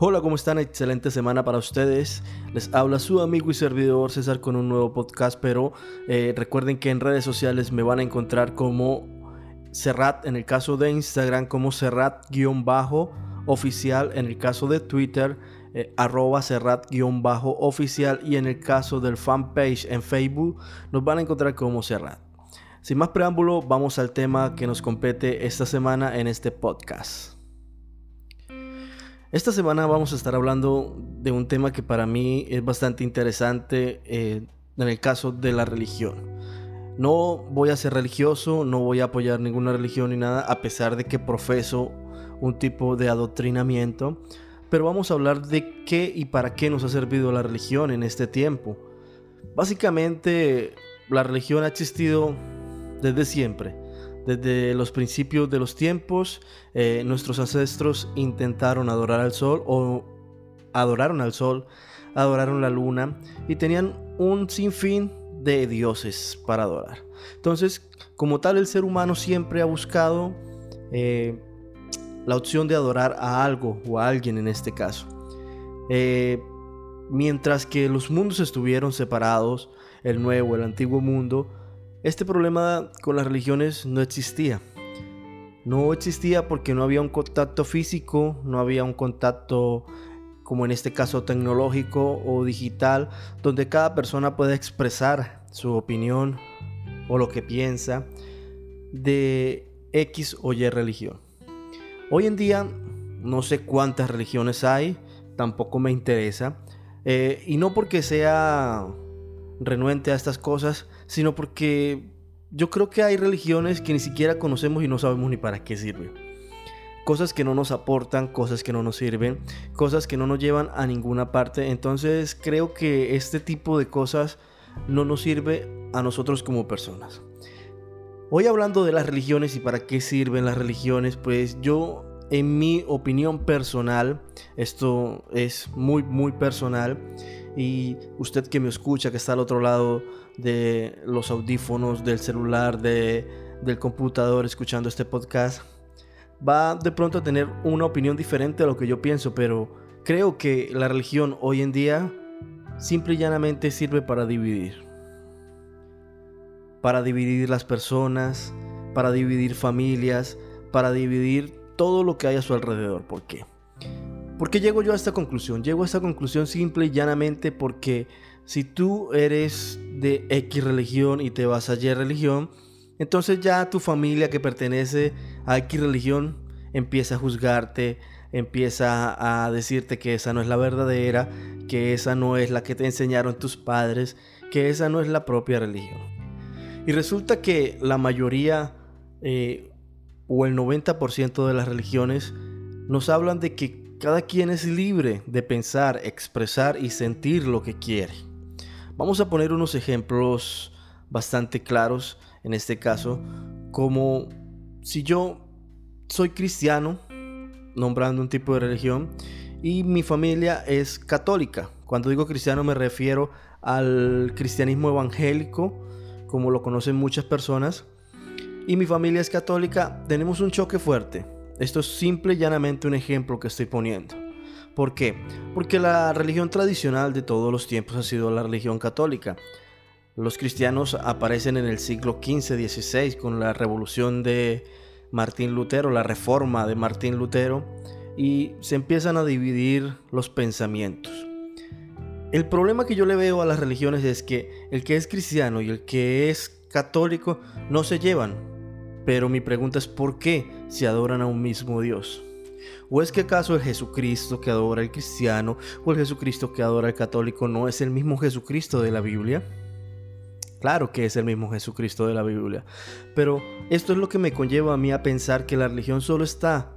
Hola, ¿cómo están? Excelente semana para ustedes. Les habla su amigo y servidor César con un nuevo podcast, pero eh, recuerden que en redes sociales me van a encontrar como Serrat, en el caso de Instagram como Serrat-oficial, en el caso de Twitter eh, arroba Serrat-oficial y en el caso del fanpage en Facebook nos van a encontrar como Serrat. Sin más preámbulo, vamos al tema que nos compete esta semana en este podcast. Esta semana vamos a estar hablando de un tema que para mí es bastante interesante eh, en el caso de la religión. No voy a ser religioso, no voy a apoyar ninguna religión ni nada, a pesar de que profeso un tipo de adoctrinamiento, pero vamos a hablar de qué y para qué nos ha servido la religión en este tiempo. Básicamente, la religión ha existido desde siempre desde los principios de los tiempos, eh, nuestros ancestros intentaron adorar al sol o adoraron al sol, adoraron la luna y tenían un sinfín de dioses para adorar. Entonces, como tal, el ser humano siempre ha buscado eh, la opción de adorar a algo o a alguien en este caso. Eh, mientras que los mundos estuvieron separados, el nuevo, el antiguo mundo, este problema con las religiones no existía. No existía porque no había un contacto físico, no había un contacto como en este caso tecnológico o digital, donde cada persona puede expresar su opinión o lo que piensa de X o Y religión. Hoy en día no sé cuántas religiones hay, tampoco me interesa, eh, y no porque sea renuente a estas cosas, sino porque yo creo que hay religiones que ni siquiera conocemos y no sabemos ni para qué sirven. Cosas que no nos aportan, cosas que no nos sirven, cosas que no nos llevan a ninguna parte. Entonces creo que este tipo de cosas no nos sirve a nosotros como personas. Hoy hablando de las religiones y para qué sirven las religiones, pues yo en mi opinión personal, esto es muy muy personal, y usted que me escucha, que está al otro lado de los audífonos, del celular, de, del computador, escuchando este podcast, va de pronto a tener una opinión diferente a lo que yo pienso, pero creo que la religión hoy en día simple y llanamente sirve para dividir. Para dividir las personas, para dividir familias, para dividir todo lo que hay a su alrededor. ¿Por qué? ¿Por qué llego yo a esta conclusión? Llego a esta conclusión simple y llanamente porque si tú eres de X religión y te vas a Y religión, entonces ya tu familia que pertenece a X religión empieza a juzgarte, empieza a decirte que esa no es la verdadera, que esa no es la que te enseñaron tus padres, que esa no es la propia religión. Y resulta que la mayoría eh, o el 90% de las religiones nos hablan de que cada quien es libre de pensar, expresar y sentir lo que quiere. Vamos a poner unos ejemplos bastante claros en este caso, como si yo soy cristiano, nombrando un tipo de religión, y mi familia es católica. Cuando digo cristiano me refiero al cristianismo evangélico, como lo conocen muchas personas, y mi familia es católica, tenemos un choque fuerte esto es simple y llanamente un ejemplo que estoy poniendo. ¿Por qué? Porque la religión tradicional de todos los tiempos ha sido la religión católica. Los cristianos aparecen en el siglo XV-XVI con la revolución de Martín Lutero, la reforma de Martín Lutero, y se empiezan a dividir los pensamientos. El problema que yo le veo a las religiones es que el que es cristiano y el que es católico no se llevan, pero mi pregunta es ¿por qué se adoran a un mismo Dios? ¿O es que acaso el Jesucristo que adora el cristiano o el Jesucristo que adora el católico no es el mismo Jesucristo de la Biblia? Claro que es el mismo Jesucristo de la Biblia. Pero esto es lo que me conlleva a mí a pensar que la religión solo está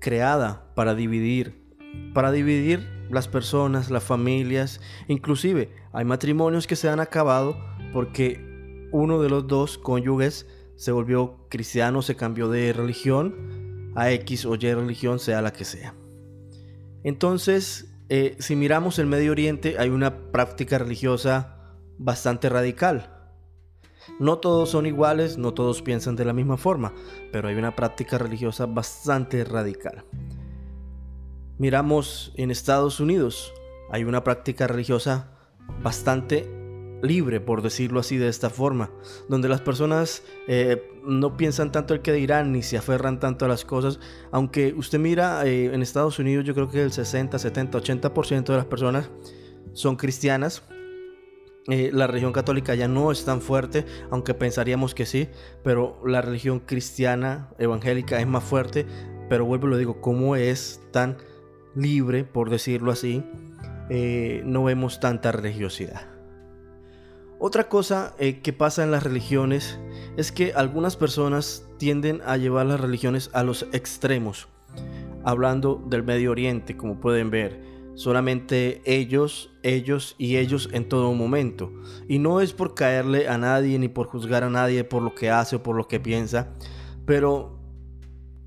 creada para dividir. Para dividir las personas, las familias. Inclusive hay matrimonios que se han acabado porque uno de los dos cónyuges se volvió cristiano, se cambió de religión a X o Y religión, sea la que sea. Entonces, eh, si miramos el Medio Oriente, hay una práctica religiosa bastante radical. No todos son iguales, no todos piensan de la misma forma, pero hay una práctica religiosa bastante radical. Miramos en Estados Unidos, hay una práctica religiosa bastante libre, por decirlo así de esta forma, donde las personas eh, no piensan tanto el que dirán ni se aferran tanto a las cosas, aunque usted mira eh, en Estados Unidos yo creo que el 60, 70, 80% de las personas son cristianas, eh, la religión católica ya no es tan fuerte, aunque pensaríamos que sí, pero la religión cristiana evangélica es más fuerte, pero vuelvo y lo digo, ¿cómo es tan libre, por decirlo así? Eh, no vemos tanta religiosidad. Otra cosa eh, que pasa en las religiones es que algunas personas tienden a llevar las religiones a los extremos. Hablando del Medio Oriente, como pueden ver, solamente ellos, ellos y ellos en todo momento. Y no es por caerle a nadie ni por juzgar a nadie por lo que hace o por lo que piensa, pero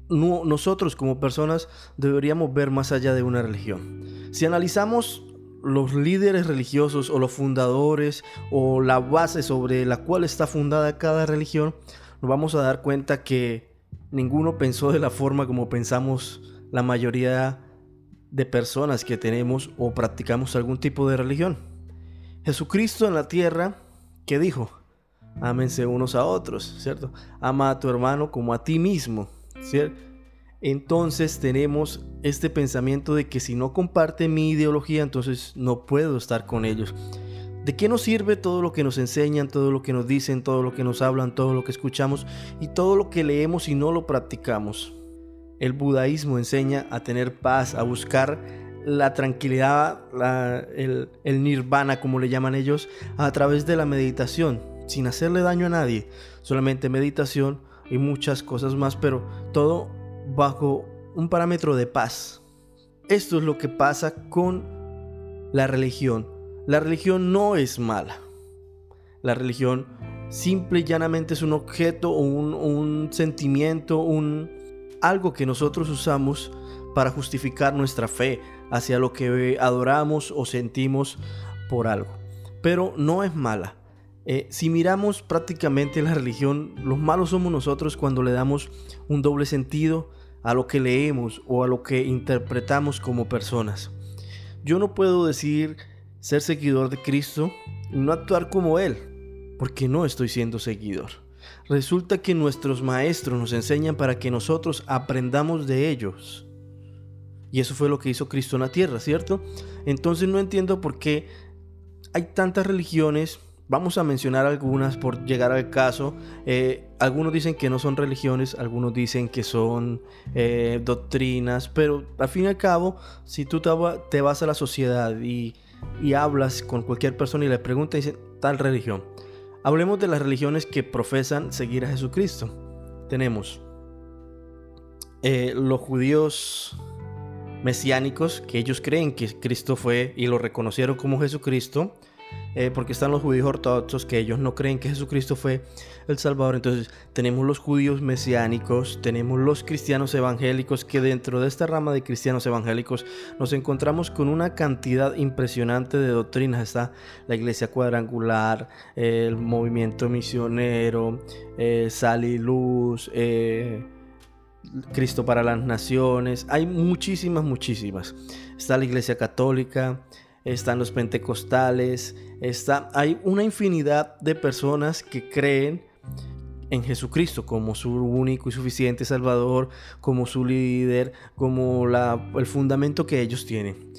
nosotros como personas deberíamos ver más allá de una religión. Si analizamos los líderes religiosos o los fundadores o la base sobre la cual está fundada cada religión, nos vamos a dar cuenta que ninguno pensó de la forma como pensamos la mayoría de personas que tenemos o practicamos algún tipo de religión. Jesucristo en la tierra, ¿qué dijo? Ámense unos a otros, ¿cierto? Ama a tu hermano como a ti mismo, ¿cierto? Entonces tenemos este pensamiento de que si no comparte mi ideología, entonces no puedo estar con ellos. ¿De qué nos sirve todo lo que nos enseñan, todo lo que nos dicen, todo lo que nos hablan, todo lo que escuchamos y todo lo que leemos y no lo practicamos? El budaísmo enseña a tener paz, a buscar la tranquilidad, el, el nirvana, como le llaman ellos, a través de la meditación, sin hacerle daño a nadie, solamente meditación y muchas cosas más, pero todo bajo un parámetro de paz. Esto es lo que pasa con la religión. La religión no es mala. La religión simple y llanamente es un objeto o un, sentimiento, un, algo que nosotros usamos para justificar nuestra fe hacia lo que adoramos o sentimos por algo. Pero no es mala. Eh, si miramos prácticamente la religión, los malos somos nosotros cuando le damos un doble sentido a lo que leemos o a lo que interpretamos como personas. Yo no puedo decir ser seguidor de Cristo y no actuar como Él, porque no estoy siendo seguidor. Resulta que nuestros maestros nos enseñan para que nosotros aprendamos de ellos. Y eso fue lo que hizo Cristo en la tierra, ¿cierto? Entonces no entiendo por qué hay tantas religiones Vamos a mencionar algunas por llegar al caso. Eh, algunos dicen que no son religiones, algunos dicen que son eh, doctrinas, pero al fin y al cabo, si tú te vas a la sociedad y, hablas con cualquier persona y le preguntas, dicen tal religión. Hablemos de las religiones que profesan seguir a Jesucristo. Tenemos eh, los judíos mesiánicos, que ellos creen que Cristo fue y lo reconocieron como Jesucristo. Eh, porque están los judíos ortodoxos que ellos no creen que Jesucristo fue el Salvador. Entonces tenemos los judíos mesiánicos, tenemos los cristianos evangélicos, que dentro de esta rama de cristianos evangélicos nos encontramos con una cantidad impresionante de doctrinas. Está la iglesia cuadrangular, el movimiento misionero, eh, sal y luz. Eh, Cristo para las naciones, hay muchísimas, muchísimas. Está la iglesia católica, están los pentecostales, está, hay una infinidad de personas que creen en Jesucristo como su único y suficiente Salvador, como su líder, como la, el fundamento que ellos tienen.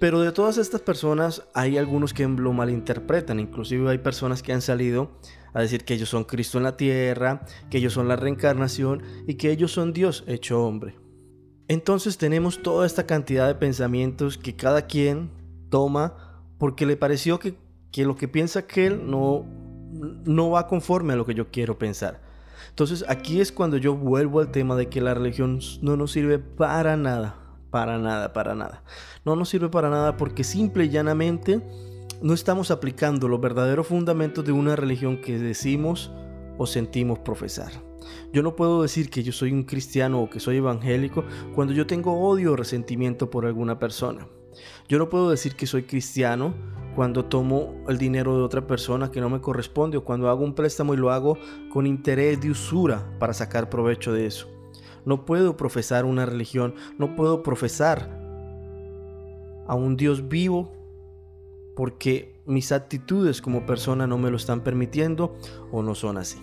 Pero de todas estas personas hay algunos que lo malinterpretan, inclusive hay personas que han salido a decir que ellos son Cristo en la tierra, que ellos son la reencarnación y que ellos son Dios hecho hombre. Entonces tenemos toda esta cantidad de pensamientos que cada quien toma porque le pareció que, lo que piensa aquel no, no va conforme a lo que yo quiero pensar. Entonces aquí es cuando yo vuelvo al tema de que la religión no nos sirve para nada, para nada, para nada. No nos sirve para nada porque simple y llanamente no estamos aplicando los verdaderos fundamentos de una religión que decimos o sentimos profesar. Yo no puedo decir que yo soy un cristiano o que soy evangélico cuando yo tengo odio o resentimiento por alguna persona. Yo no puedo decir que soy cristiano cuando tomo el dinero de otra persona que no me corresponde o cuando hago un préstamo y lo hago con interés de usura para sacar provecho de eso. No puedo profesar una religión, no puedo profesar a un Dios vivo porque mis actitudes como persona no me lo están permitiendo o no son así.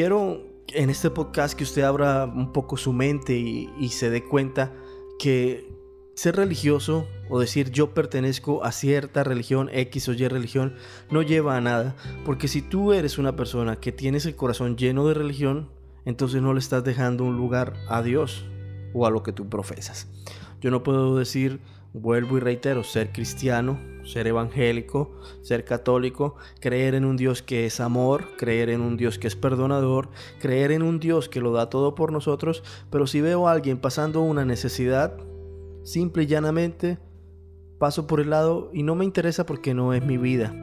Quiero en este podcast que usted abra un poco su mente y, se dé cuenta que ser religioso o decir yo pertenezco a cierta religión, X o Y religión, no lleva a nada. Porque si tú eres una persona que tienes el corazón lleno de religión, entonces no le estás dejando un lugar a Dios o a lo que tú profesas. Yo no puedo decir Vuelvo y reitero, ser cristiano, ser evangélico, ser católico, creer en un Dios que es amor, creer en un Dios que es perdonador, creer en un Dios que lo da todo por nosotros, pero si veo a alguien pasando una necesidad, simple y llanamente, paso por el lado y no me interesa porque no es mi vida.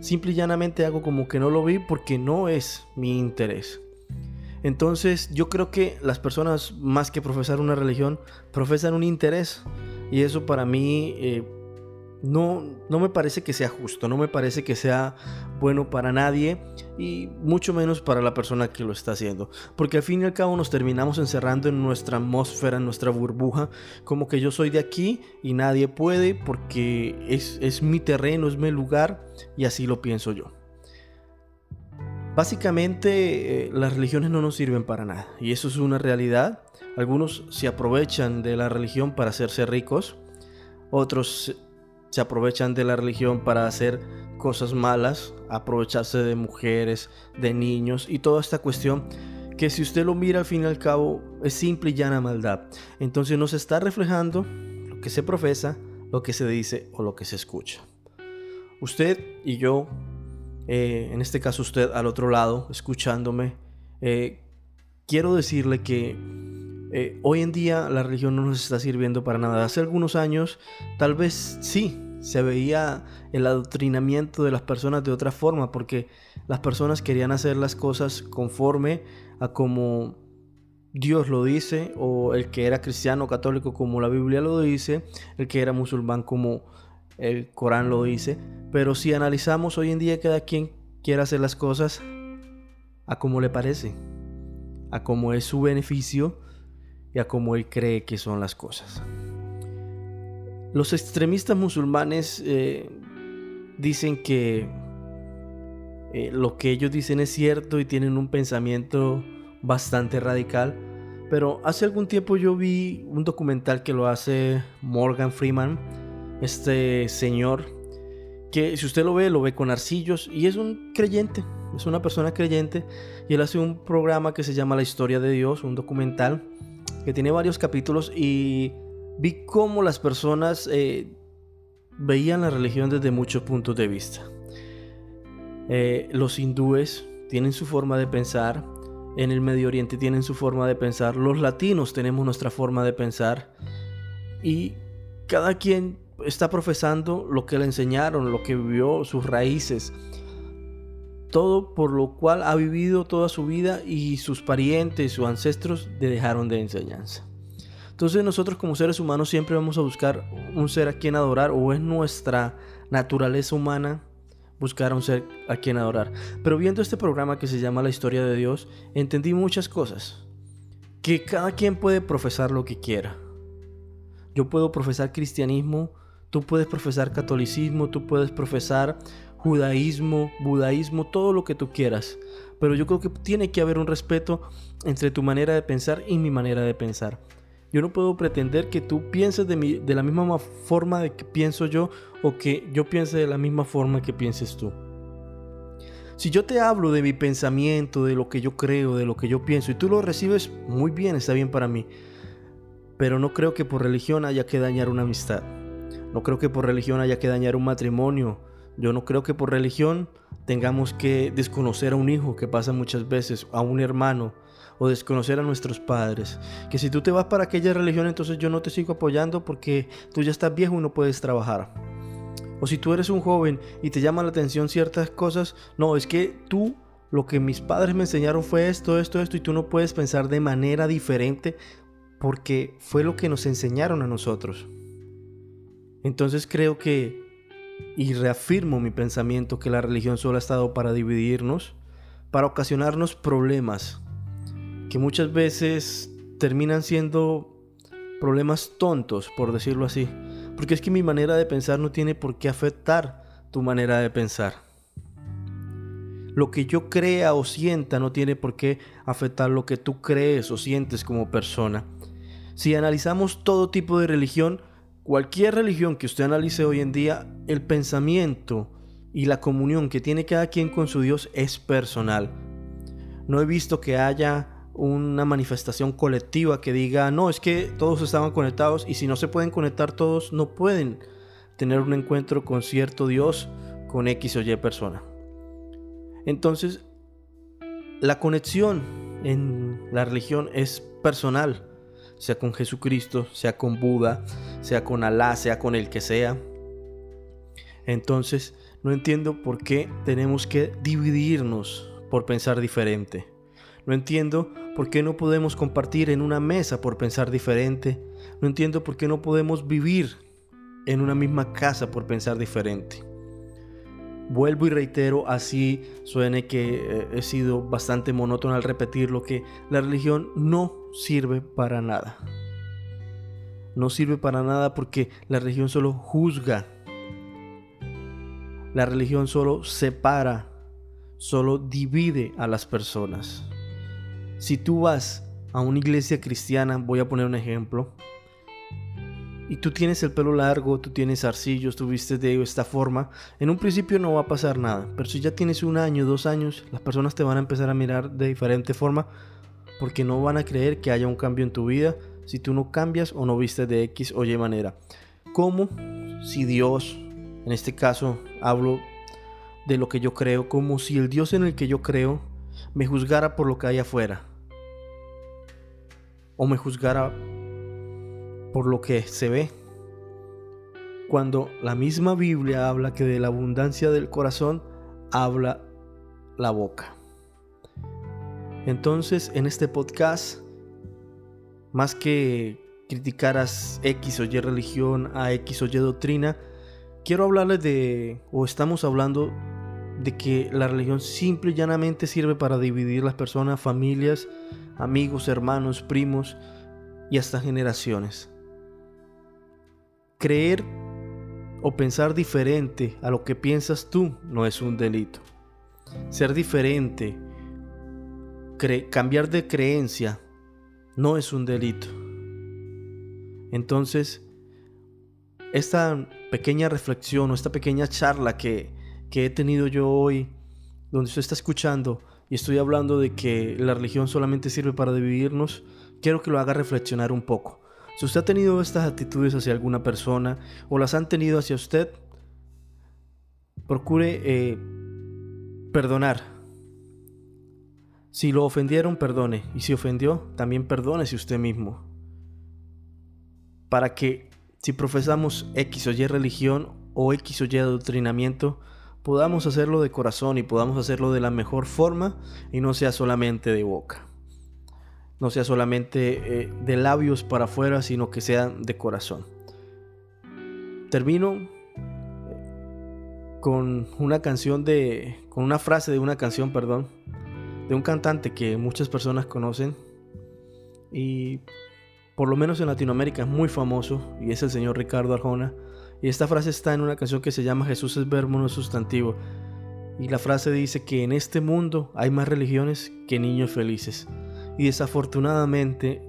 Simple y llanamente hago como que no lo vi porque no es mi interés. Entonces yo creo que las personas más que profesar una religión, profesan un interés y eso para mí eh, no, no me parece que sea justo, no me parece que sea bueno para nadie y mucho menos para la persona que lo está haciendo. Porque al fin y al cabo nos terminamos encerrando en nuestra atmósfera, en nuestra burbuja, como que yo soy de aquí y nadie puede porque es, es mi terreno, es mi lugar y así lo pienso yo. Básicamente eh, las religiones no nos sirven para nada y eso es una realidad. Algunos se aprovechan de la religión para hacerse ricos, otros se aprovechan de la religión para hacer cosas malas, aprovecharse de mujeres, de niños y toda esta cuestión que si usted lo mira al fin y al cabo es simple y llana maldad. Entonces no se está reflejando lo que se profesa, lo que se dice o lo que se escucha. Usted y yo eh, en este caso usted al otro lado, escuchándome, eh, quiero decirle que eh, hoy en día la religión no nos está sirviendo para nada. Hace algunos años tal vez sí se veía el adoctrinamiento de las personas de otra forma, porque las personas querían hacer las cosas conforme a como Dios lo dice, o el que era cristiano católico como la Biblia lo dice, el que era musulmán como el Corán lo dice, pero si analizamos hoy en día cada quien quiere hacer las cosas a como le parece, a como es su beneficio y a como él cree que son las cosas. Los extremistas musulmanes eh, dicen que eh, lo que ellos dicen es cierto y tienen un pensamiento bastante radical, pero hace algún tiempo yo vi un documental que lo hace Morgan Freeman, este señor que si usted lo ve, lo ve con arcillos y es un creyente, es una persona creyente y él hace un programa que se llama La historia de Dios, un documental que tiene varios capítulos y vi cómo las personas eh, veían la religión desde muchos puntos de vista. Eh, los hindúes tienen su forma de pensar, en el Medio Oriente tienen su forma de pensar, los latinos tenemos nuestra forma de pensar y cada quien está profesando lo que le enseñaron, lo que vivió, sus raíces. Todo por lo cual ha vivido toda su vida y sus parientes, sus ancestros le dejaron de enseñanza. Entonces nosotros como seres humanos siempre vamos a buscar un ser a quien adorar o es nuestra naturaleza humana buscar a un ser a quien adorar. Pero viendo este programa que se llama La historia de Dios, entendí muchas cosas. Que cada quien puede profesar lo que quiera. Yo puedo profesar cristianismo Tú puedes profesar catolicismo, tú puedes profesar judaísmo, budaísmo, todo lo que tú quieras. Pero yo creo que tiene que haber un respeto entre tu manera de pensar y mi manera de pensar. Yo no puedo pretender que tú pienses de, de la misma forma de que pienso yo o que yo piense de la misma forma que pienses tú. Si yo te hablo de mi pensamiento, de lo que yo creo, de lo que yo pienso, y tú lo recibes muy bien, está bien para mí. Pero no creo que por religión haya que dañar una amistad. No creo que por religión haya que dañar un matrimonio. Yo no creo que por religión tengamos que desconocer a un hijo, que pasa muchas veces, a un hermano, o desconocer a nuestros padres. Que si tú te vas para aquella religión, entonces yo no te sigo apoyando porque tú ya estás viejo y no puedes trabajar. O si tú eres un joven y te llama la atención ciertas cosas, no, es que tú lo que mis padres me enseñaron fue esto, esto, esto, y tú no puedes pensar de manera diferente porque fue lo que nos enseñaron a nosotros. Entonces creo que, y reafirmo mi pensamiento, que la religión solo ha estado para dividirnos, para ocasionarnos problemas, que muchas veces terminan siendo problemas tontos, por decirlo así. Porque es que mi manera de pensar no tiene por qué afectar tu manera de pensar. Lo que yo crea o sienta no tiene por qué afectar lo que tú crees o sientes como persona. Si analizamos todo tipo de religión, cualquier religión que usted analice hoy en día, el pensamiento y la comunión que tiene cada quien con su Dios es personal. No he visto que haya una manifestación colectiva que diga, no, es que todos estaban conectados y si no se pueden conectar todos, no pueden tener un encuentro con cierto Dios, con X o Y persona. Entonces, la conexión en la religión es personal, sea con Jesucristo, sea con Buda, sea con Alá, sea con el que sea. Entonces, no entiendo por qué tenemos que dividirnos por pensar diferente. No entiendo por qué no podemos compartir en una mesa por pensar diferente. No entiendo por qué no podemos vivir en una misma casa por pensar diferente. Vuelvo y reitero, así suene que eh, he sido bastante monótono al repetir lo que la religión no sirve para nada. No sirve para nada porque la religión solo juzga. La religión solo separa, solo divide a las personas. Si tú vas a una iglesia cristiana, voy a poner un ejemplo, y tú tienes el pelo largo, tú tienes arcillos, tú vistes de esta forma, en un principio no va a pasar nada, pero si ya tienes un año, dos años, las personas te van a empezar a mirar de diferente forma porque no van a creer que haya un cambio en tu vida si tú no cambias o no vistes de X o Y manera. Como si Dios, en este caso hablo de lo que yo creo, como si el Dios en el que yo creo me juzgara por lo que hay afuera. O me juzgara por lo que se ve. Cuando la misma Biblia habla que de la abundancia del corazón habla la boca. Entonces, en este podcast, más que criticar a X o Y religión, a X o Y doctrina, quiero hablarles de, o estamos hablando de que la religión simple y llanamente sirve para dividir las personas, familias, amigos, hermanos, primos y hasta generaciones. Creer o pensar diferente a lo que piensas tú no es un delito. Ser diferente, cambiar de creencia, no es un delito. Entonces, esta pequeña reflexión o esta pequeña charla que que he tenido yo hoy, donde usted está escuchando y estoy hablando de que la religión solamente sirve para dividirnos, quiero que lo haga reflexionar un poco. Si usted ha tenido estas actitudes hacia alguna persona o las han tenido hacia usted, procure eh, perdonar. Si lo ofendieron, perdone. Y si ofendió, también perdónese usted mismo. Para que si profesamos X o Y religión o X o Y adoctrinamiento, podamos hacerlo de corazón y podamos hacerlo de la mejor forma y no sea solamente de boca. No sea solamente eh, de labios para afuera, sino que sea de corazón. Termino eh, con una canción de. con una frase de una canción, perdón. De un cantante que muchas personas conocen. Y por lo menos en Latinoamérica es muy famoso. Y es el señor Ricardo Arjona y esta frase está en una canción que se llama Jesús es verbo, no sustantivo. Y la frase dice que en este mundo hay más religiones que niños felices. Y desafortunadamente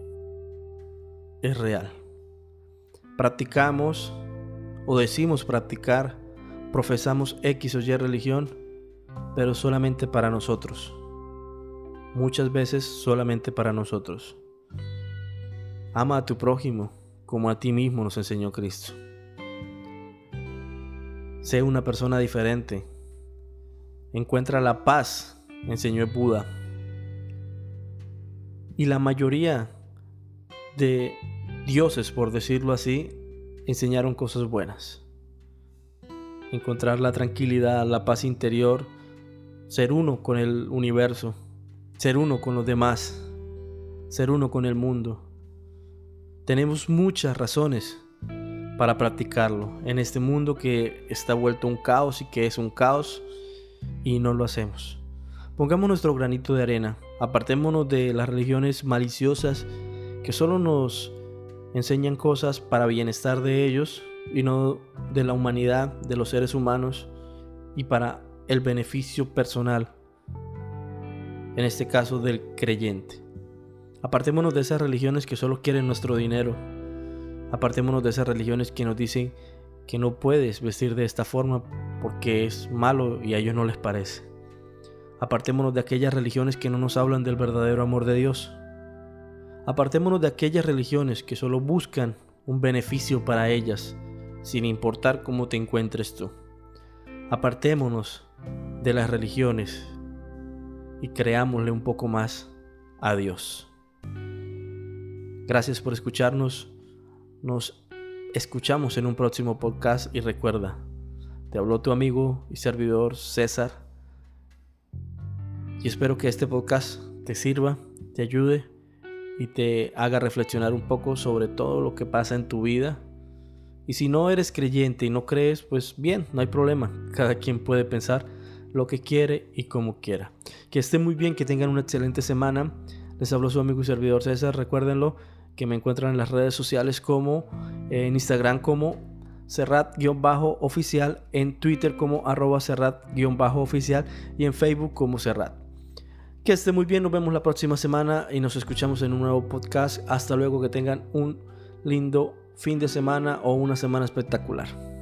es real. Practicamos o decimos practicar, profesamos X o Y religión, pero solamente para nosotros. Muchas veces solamente para nosotros. Ama a tu prójimo como a ti mismo nos enseñó Cristo. Sé una persona diferente. Encuentra la paz, enseñó Buda. Y la mayoría de dioses, por decirlo así, enseñaron cosas buenas. Encontrar la tranquilidad, la paz interior, ser uno con el universo, ser uno con los demás, ser uno con el mundo. Tenemos muchas razones para practicarlo en este mundo que está vuelto un caos y que es un caos y no lo hacemos. Pongamos nuestro granito de arena, apartémonos de las religiones maliciosas que solo nos enseñan cosas para bienestar de ellos y no de la humanidad, de los seres humanos y para el beneficio personal, en este caso del creyente. Apartémonos de esas religiones que solo quieren nuestro dinero. Apartémonos de esas religiones que nos dicen que no puedes vestir de esta forma porque es malo y a ellos no les parece. Apartémonos de aquellas religiones que no nos hablan del verdadero amor de Dios. Apartémonos de aquellas religiones que solo buscan un beneficio para ellas, sin importar cómo te encuentres tú. Apartémonos de las religiones y creámosle un poco más a Dios. Gracias por escucharnos. Nos escuchamos en un próximo podcast y recuerda, te habló tu amigo y servidor César y espero que este podcast te sirva, te ayude y te haga reflexionar un poco sobre todo lo que pasa en tu vida. Y si no eres creyente y no crees, pues bien, no hay problema. Cada quien puede pensar lo que quiere y como quiera. Que esté muy bien, que tengan una excelente semana. Les habló su amigo y servidor César. Recuérdenlo que me encuentran en las redes sociales como en Instagram como Serrat-oficial, en Twitter como arroba Serrat-oficial y en Facebook como Serrat. Que esté muy bien, nos vemos la próxima semana y nos escuchamos en un nuevo podcast. Hasta luego, que tengan un lindo fin de semana o una semana espectacular.